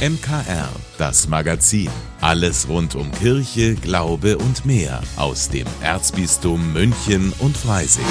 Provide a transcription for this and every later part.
MKR, das Magazin. Alles rund um Kirche, Glaube und mehr aus dem Erzbistum München und Freising.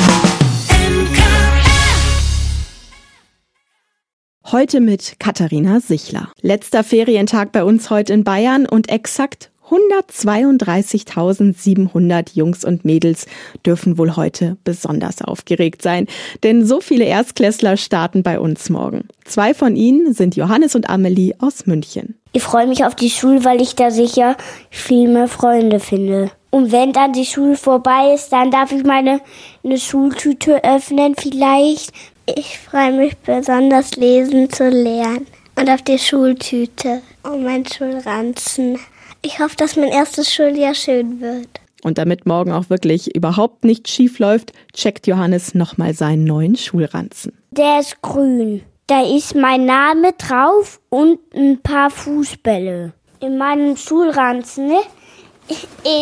Heute mit Katharina Sichler. Letzter Ferientag bei uns heute in Bayern und exakt 132.700 Jungs und Mädels dürfen wohl heute besonders aufgeregt sein, denn so viele Erstklässler starten bei uns morgen. Zwei von ihnen sind Johannes und Amelie aus München. Ich freue mich auf die Schule, weil ich da sicher viel mehr Freunde finde. Und wenn dann die Schule vorbei ist, dann darf ich meine eine Schultüte öffnen vielleicht. Ich freue mich besonders lesen zu lernen und auf die Schultüte und meinen Schulranzen. Ich hoffe, dass mein erstes Schuljahr schön wird. Und damit morgen auch wirklich überhaupt nicht schief läuft, checkt Johannes nochmal seinen neuen Schulranzen. Der ist grün. Da ist mein Name drauf und ein paar Fußbälle. In meinem Schulranzen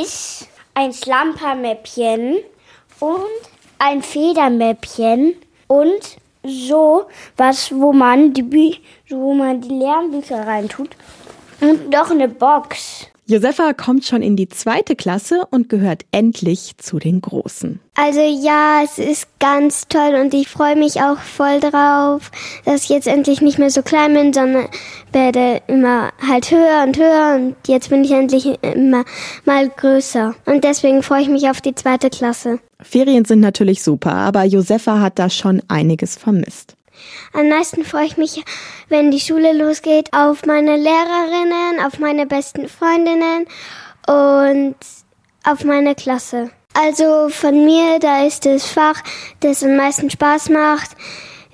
ist ein Slampermäppchen und ein Federmäppchen und so was, wo man die, wo man die Lernbücher reintut und noch eine Box. Josefa kommt schon in die zweite Klasse und gehört endlich zu den Großen. Also ja, es ist ganz toll und ich freue mich auch voll drauf, dass ich jetzt endlich nicht mehr so klein bin, sondern werde immer halt höher und höher und jetzt bin ich endlich immer mal größer. Und deswegen freue ich mich auf die zweite Klasse. Ferien sind natürlich super, aber Josefa hat da schon einiges vermisst. Am meisten freue ich mich, wenn die Schule losgeht, auf meine Lehrerinnen, auf meine besten Freundinnen und auf meine Klasse. Also von mir, da ist das Fach, das am meisten Spaß macht,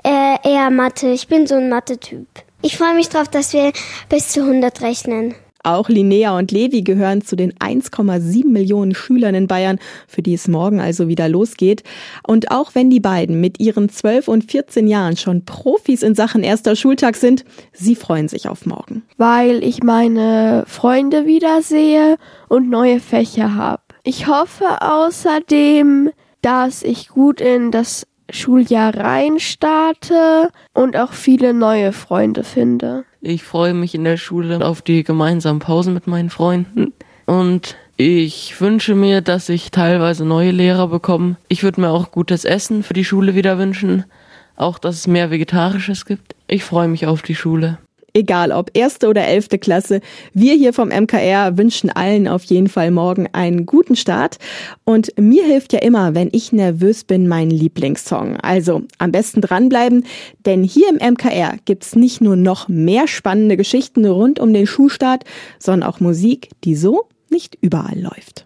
äh, eher Mathe. Ich bin so ein Mathe-Typ. Ich freue mich drauf, dass wir bis zu 100 rechnen. Auch Linnea und Levi gehören zu den 1,7 Millionen Schülern in Bayern, für die es morgen also wieder losgeht. Und auch wenn die beiden mit ihren 12 und 14 Jahren schon Profis in Sachen erster Schultag sind, sie freuen sich auf morgen. Weil ich meine Freunde wiedersehe und neue Fächer habe. Ich hoffe außerdem, dass ich gut in das Schuljahr rein starte und auch viele neue Freunde finde. Ich freue mich in der Schule auf die gemeinsamen Pausen mit meinen Freunden und ich wünsche mir, dass ich teilweise neue Lehrer bekomme. Ich würde mir auch gutes Essen für die Schule wieder wünschen, auch dass es mehr Vegetarisches gibt. Ich freue mich auf die Schule. Egal ob erste oder elfte Klasse, wir hier vom MKR wünschen allen auf jeden Fall morgen einen guten Start. Und mir hilft ja immer, wenn ich nervös bin, mein Lieblingssong. Also am besten dranbleiben, denn hier im MKR gibt's nicht nur noch mehr spannende Geschichten rund um den Schulstart, sondern auch Musik, die so nicht überall läuft.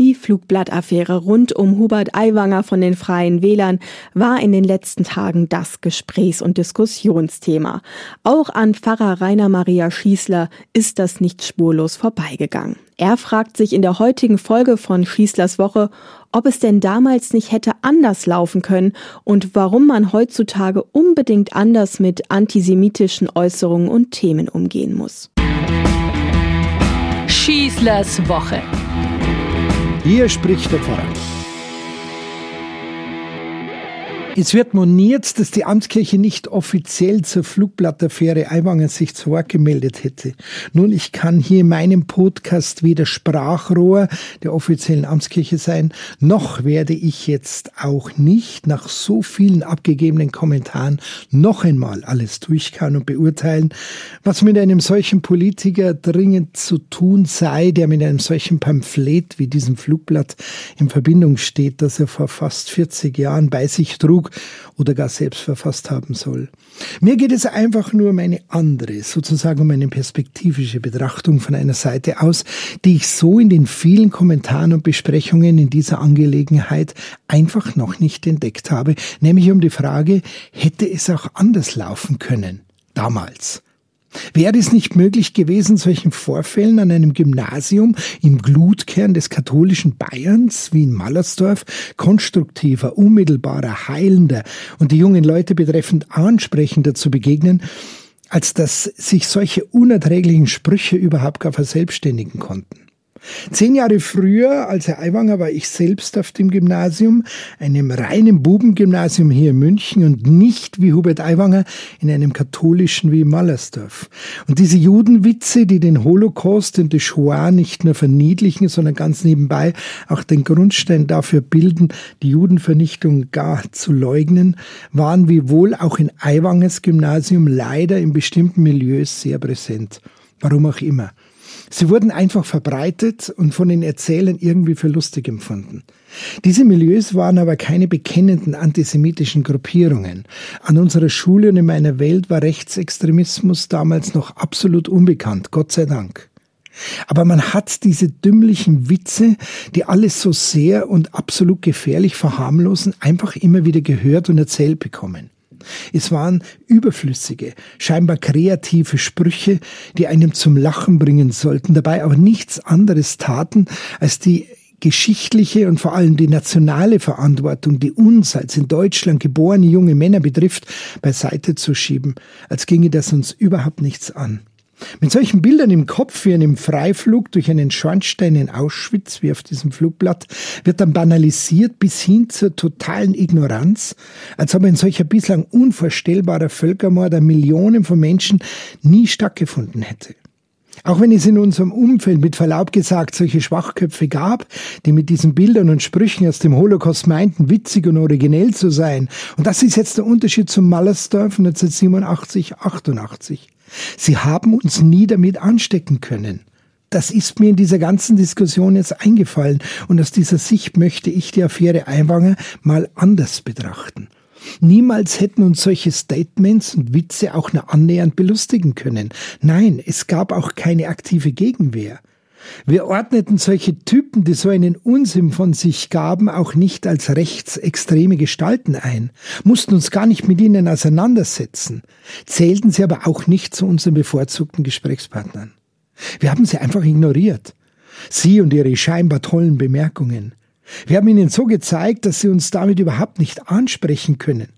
Die Flugblattaffäre rund um Hubert Aiwanger von den Freien Wählern war in den letzten Tagen das Gesprächs- und Diskussionsthema. Auch an Pfarrer Rainer Maria Schießler ist das nicht spurlos vorbeigegangen. Er fragt sich in der heutigen Folge von Schießlers Woche, ob es denn damals nicht hätte anders laufen können und warum man heutzutage unbedingt anders mit antisemitischen Äußerungen und Themen umgehen muss. Schießlers Woche. Hier spricht der Pfarrer. Es wird moniert, dass die Amtskirche nicht offiziell zur Flugblattaffäre Aiwanger sich zu Wort gemeldet hätte. Nun, ich kann hier in meinem Podcast weder Sprachrohr der offiziellen Amtskirche sein, noch werde ich jetzt auch nicht nach so vielen abgegebenen Kommentaren noch einmal alles durchkauen und beurteilen, was mit einem solchen Politiker dringend zu tun sei, der mit einem solchen Pamphlet wie diesem Flugblatt in Verbindung steht, das er vor fast 40 Jahren bei sich trug Buch oder gar selbst verfasst haben soll. Mir geht es einfach nur um eine andere, sozusagen um eine perspektivische Betrachtung von einer Seite aus, die ich so in den vielen Kommentaren und Besprechungen in dieser Angelegenheit einfach noch nicht entdeckt habe, nämlich um die Frage, hätte es auch anders laufen können? Damals. Wäre es nicht möglich gewesen, solchen Vorfällen an einem Gymnasium im Glutkern des katholischen Bayerns wie in Mallersdorf konstruktiver, unmittelbarer, heilender und die jungen Leute betreffend ansprechender zu begegnen, als dass sich solche unerträglichen Sprüche überhaupt gar verselbstständigen konnten? Zehn Jahre früher, als Herr Aiwanger, war ich selbst auf dem Gymnasium, einem reinen Bubengymnasium hier in München und nicht wie Hubert Aiwanger in einem katholischen wie Mallersdorf. Und diese Judenwitze, die den Holocaust und die Shoah nicht nur verniedlichen, sondern ganz nebenbei auch den Grundstein dafür bilden, die Judenvernichtung gar zu leugnen, waren wie wohl auch in Aiwangers Gymnasium leider in bestimmten Milieus sehr präsent. Warum auch immer. Sie wurden einfach verbreitet und von den Erzählern irgendwie für lustig empfunden. Diese Milieus waren aber keine bekennenden antisemitischen Gruppierungen. An unserer Schule und in meiner Welt war Rechtsextremismus damals noch absolut unbekannt, Gott sei Dank. Aber man hat diese dümmlichen Witze, die alles so sehr und absolut gefährlich verharmlosen, einfach immer wieder gehört und erzählt bekommen. Es waren überflüssige, scheinbar kreative Sprüche, die einem zum Lachen bringen sollten, dabei auch nichts anderes taten, als die geschichtliche und vor allem die nationale Verantwortung, die uns als in Deutschland geborene junge Männer betrifft, beiseite zu schieben, als ginge das uns überhaupt nichts an. Mit solchen Bildern im Kopf wie einem Freiflug durch einen Schornstein in Auschwitz, wie auf diesem Flugblatt, wird dann banalisiert bis hin zur totalen Ignoranz, als ob ein solcher bislang unvorstellbarer Völkermord an Millionen von Menschen nie stattgefunden hätte. Auch wenn es in unserem Umfeld mit Verlaub gesagt solche Schwachköpfe gab, die mit diesen Bildern und Sprüchen aus dem Holocaust meinten, witzig und originell zu sein. Und das ist jetzt der Unterschied zum Mallersdorf 1987, 88. Sie haben uns nie damit anstecken können. Das ist mir in dieser ganzen Diskussion jetzt eingefallen und aus dieser Sicht möchte ich die Affäre Einwanger mal anders betrachten. Niemals hätten uns solche Statements und Witze auch nur annähernd belustigen können. Nein, es gab auch keine aktive Gegenwehr. Wir ordneten solche Typen, die so einen Unsinn von sich gaben, auch nicht als rechtsextreme Gestalten ein, mussten uns gar nicht mit ihnen auseinandersetzen, zählten sie aber auch nicht zu unseren bevorzugten Gesprächspartnern. Wir haben sie einfach ignoriert. Sie und ihre scheinbar tollen Bemerkungen. Wir haben ihnen so gezeigt, dass sie uns damit überhaupt nicht ansprechen können.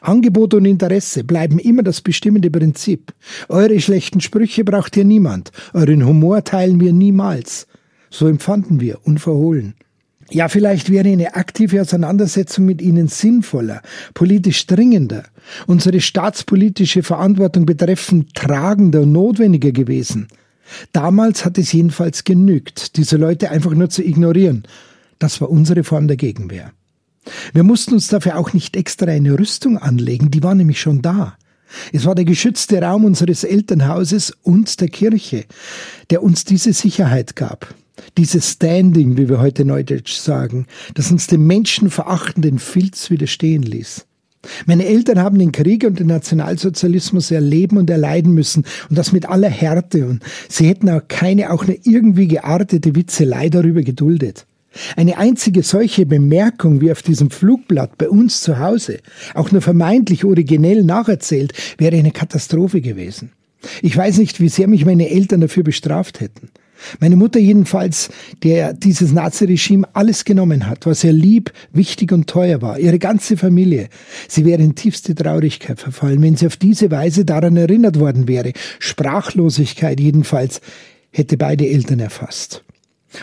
Angebot und Interesse bleiben immer das bestimmende Prinzip. Eure schlechten Sprüche braucht ihr niemand, euren Humor teilen wir niemals. So empfanden wir, unverhohlen. Ja, vielleicht wäre eine aktive Auseinandersetzung mit ihnen sinnvoller, politisch dringender, unsere staatspolitische Verantwortung betreffend tragender und notwendiger gewesen. Damals hat es jedenfalls genügt, diese Leute einfach nur zu ignorieren. Das war unsere Form der Gegenwehr. Wir mussten uns dafür auch nicht extra eine Rüstung anlegen, die war nämlich schon da. Es war der geschützte Raum unseres Elternhauses und der Kirche, der uns diese Sicherheit gab. Dieses Standing, wie wir heute neudeutsch sagen, das uns dem menschenverachtenden Filz widerstehen ließ. Meine Eltern haben den Krieg und den Nationalsozialismus erleben und erleiden müssen und das mit aller Härte und sie hätten auch keine auch nur irgendwie geartete Witzelei darüber geduldet. Eine einzige solche Bemerkung wie auf diesem Flugblatt bei uns zu Hause, auch nur vermeintlich originell nacherzählt, wäre eine Katastrophe gewesen. Ich weiß nicht, wie sehr mich meine Eltern dafür bestraft hätten. Meine Mutter jedenfalls, der dieses Naziregime alles genommen hat, was ihr lieb, wichtig und teuer war, ihre ganze Familie. Sie wäre in tiefste Traurigkeit verfallen, wenn sie auf diese Weise daran erinnert worden wäre. Sprachlosigkeit jedenfalls hätte beide Eltern erfasst.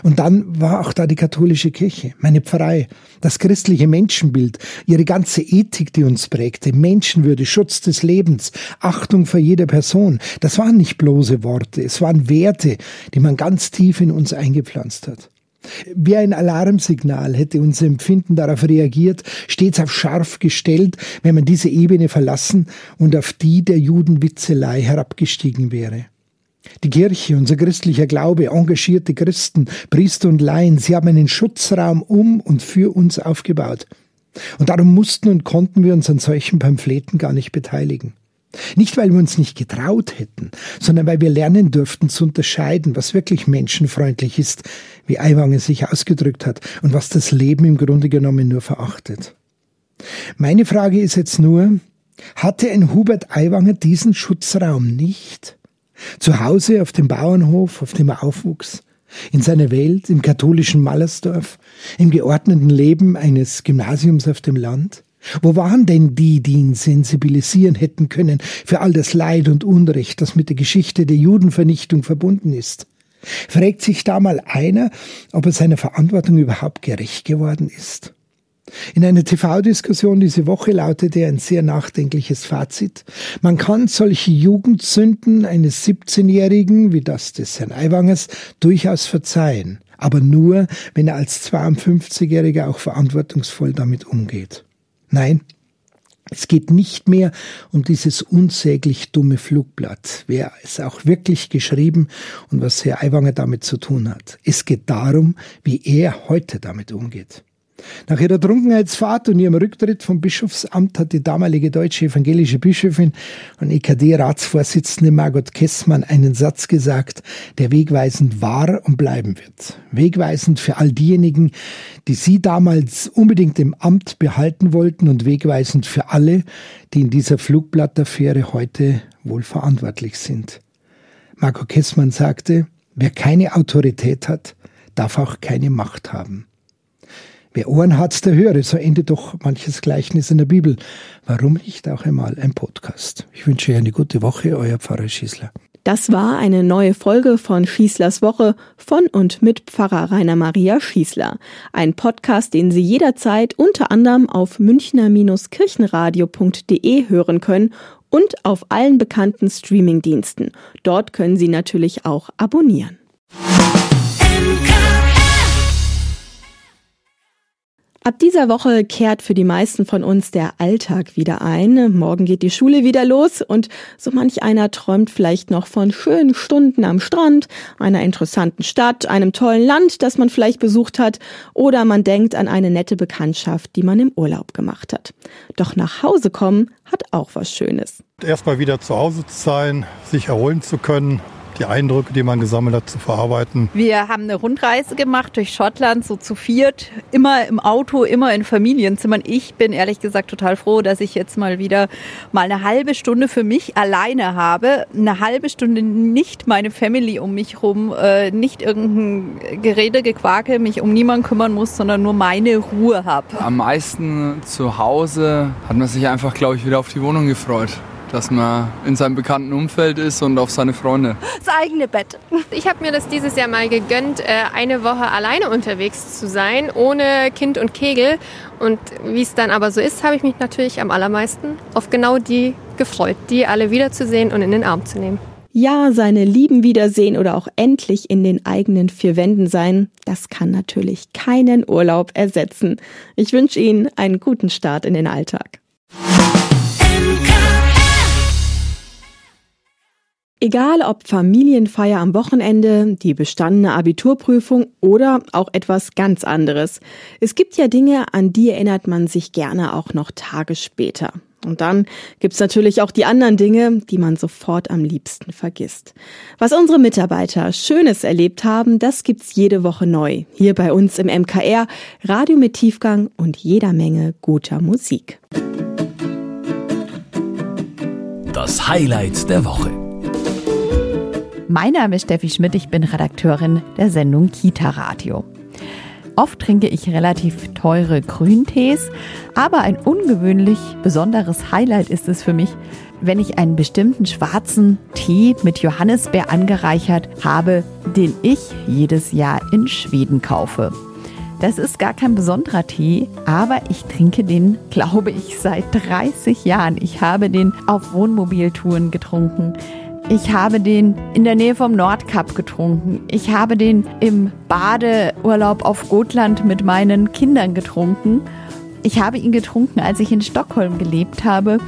Und dann war auch da die katholische Kirche, meine Pfarrei, das christliche Menschenbild, ihre ganze Ethik, die uns prägte, Menschenwürde, Schutz des Lebens, Achtung vor jeder Person. Das waren nicht bloße Worte, es waren Werte, die man ganz tief in uns eingepflanzt hat. Wie ein Alarmsignal hätte unser Empfinden darauf reagiert, stets auf scharf gestellt, wenn man diese Ebene verlassen und auf die der Judenwitzelei herabgestiegen wäre. Die Kirche, unser christlicher Glaube, engagierte Christen, Priester und Laien, sie haben einen Schutzraum um und für uns aufgebaut. Und darum mussten und konnten wir uns an solchen Pamphleten gar nicht beteiligen. Nicht, weil wir uns nicht getraut hätten, sondern weil wir lernen dürften zu unterscheiden, was wirklich menschenfreundlich ist, wie Aiwanger sich ausgedrückt hat, und was das Leben im Grunde genommen nur verachtet. Meine Frage ist jetzt nur, hatte ein Hubert Aiwanger diesen Schutzraum nicht? Zu Hause auf dem Bauernhof, auf dem er aufwuchs, in seiner Welt, im katholischen Mallersdorf, im geordneten Leben eines Gymnasiums auf dem Land? Wo waren denn die, die ihn sensibilisieren hätten können für all das Leid und Unrecht, das mit der Geschichte der Judenvernichtung verbunden ist? Fragt sich da mal einer, ob er seiner Verantwortung überhaupt gerecht geworden ist? In einer TV-Diskussion diese Woche lautete ein sehr nachdenkliches Fazit. Man kann solche Jugendsünden eines 17-Jährigen, wie das des Herrn Aiwangers, durchaus verzeihen. Aber nur, wenn er als 52-Jähriger auch verantwortungsvoll damit umgeht. Nein, es geht nicht mehr um dieses unsäglich dumme Flugblatt, wer es auch wirklich geschrieben und was Herr Aiwanger damit zu tun hat. Es geht darum, wie er heute damit umgeht. Nach ihrer Trunkenheitsfahrt und ihrem Rücktritt vom Bischofsamt hat die damalige deutsche evangelische Bischöfin und EKD-Ratsvorsitzende Margot Kessmann einen Satz gesagt, der wegweisend war und bleiben wird. Wegweisend für all diejenigen, die sie damals unbedingt im Amt behalten wollten und wegweisend für alle, die in dieser Flugblattaffäre heute wohl verantwortlich sind. Margot Kessmann sagte, wer keine Autorität hat, darf auch keine Macht haben. Wer Ohren hat, der höre, so endet doch manches Gleichnis in der Bibel. Warum nicht auch einmal ein Podcast? Ich wünsche euch eine gute Woche, euer Pfarrer Schießler. Das war eine neue Folge von Schießlers Woche von und mit Pfarrer Rainer Maria Schießler. Ein Podcast, den Sie jederzeit unter anderem auf münchner-kirchenradio.de hören können und auf allen bekannten Streamingdiensten. Dort können Sie natürlich auch abonnieren. Ab dieser Woche kehrt für die meisten von uns der Alltag wieder ein. Morgen geht die Schule wieder los und so manch einer träumt vielleicht noch von schönen Stunden am Strand, einer interessanten Stadt, einem tollen Land, das man vielleicht besucht hat oder man denkt an eine nette Bekanntschaft, die man im Urlaub gemacht hat. Doch nach Hause kommen hat auch was Schönes. Erstmal wieder zu Hause zu sein, sich erholen zu können, die Eindrücke, die man gesammelt hat, zu verarbeiten. Wir haben eine Rundreise gemacht durch Schottland, so zu viert, immer im Auto, immer in Familienzimmern. Ich bin ehrlich gesagt total froh, dass ich jetzt mal wieder mal eine halbe Stunde für mich alleine habe. Eine halbe Stunde nicht meine Family um mich rum, äh, nicht irgendein Gerede, Gequake, mich um niemanden kümmern muss, sondern nur meine Ruhe habe. Am meisten zu Hause hat man sich einfach, glaube ich, wieder auf die Wohnung gefreut dass man in seinem bekannten Umfeld ist und auf seine Freunde. Das eigene Bett. Ich habe mir das dieses Jahr mal gegönnt, äh, eine Woche alleine unterwegs zu sein, ohne Kind und Kegel. Und wie es dann aber so ist, habe ich mich natürlich am allermeisten auf genau die gefreut, die alle wiederzusehen und in den Arm zu nehmen. Ja, seine Lieben wiedersehen oder auch endlich in den eigenen vier Wänden sein, das kann natürlich keinen Urlaub ersetzen. Ich wünsche Ihnen einen guten Start in den Alltag. Egal ob Familienfeier am Wochenende, die bestandene Abiturprüfung oder auch etwas ganz anderes. Es gibt ja Dinge, an die erinnert man sich gerne auch noch Tage später. Und dann gibt's natürlich auch die anderen Dinge, die man sofort am liebsten vergisst. Was unsere Mitarbeiter Schönes erlebt haben, das gibt's jede Woche neu. Hier bei uns im MKR, Radio mit Tiefgang und jeder Menge guter Musik. Das Highlight der Woche. Mein Name ist Steffi Schmidt, ich bin Redakteurin der Sendung Kita Radio. Oft trinke ich relativ teure Grüntees, aber ein ungewöhnlich besonderes Highlight ist es für mich, wenn ich einen bestimmten schwarzen Tee mit Johannisbeer angereichert habe, den ich jedes Jahr in Schweden kaufe. Das ist gar kein besonderer Tee, aber ich trinke den, glaube ich, seit 30 Jahren. Ich habe den auf Wohnmobiltouren getrunken. Ich habe den in der Nähe vom Nordkap getrunken. Ich habe den im Badeurlaub auf Gotland mit meinen Kindern getrunken. Ich habe ihn getrunken, als ich in Stockholm gelebt habe.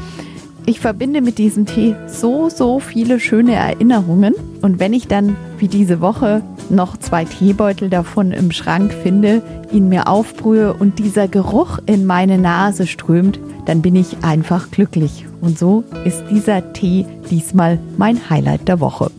Ich verbinde mit diesem Tee so, so viele schöne Erinnerungen. Und wenn ich dann, wie diese Woche, noch zwei Teebeutel davon im Schrank finde, ihn mir aufbrühe und dieser Geruch in meine Nase strömt, dann bin ich einfach glücklich. Und so ist dieser Tee diesmal mein Highlight der Woche.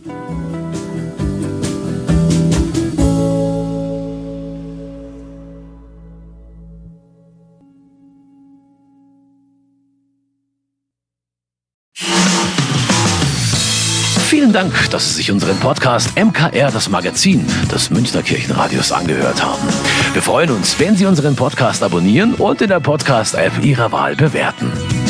Vielen Dank, dass Sie sich unseren Podcast MKR, das Magazin des Münchner Kirchenradios, angehört haben. Wir freuen uns, wenn Sie unseren Podcast abonnieren und in der Podcast-App Ihrer Wahl bewerten.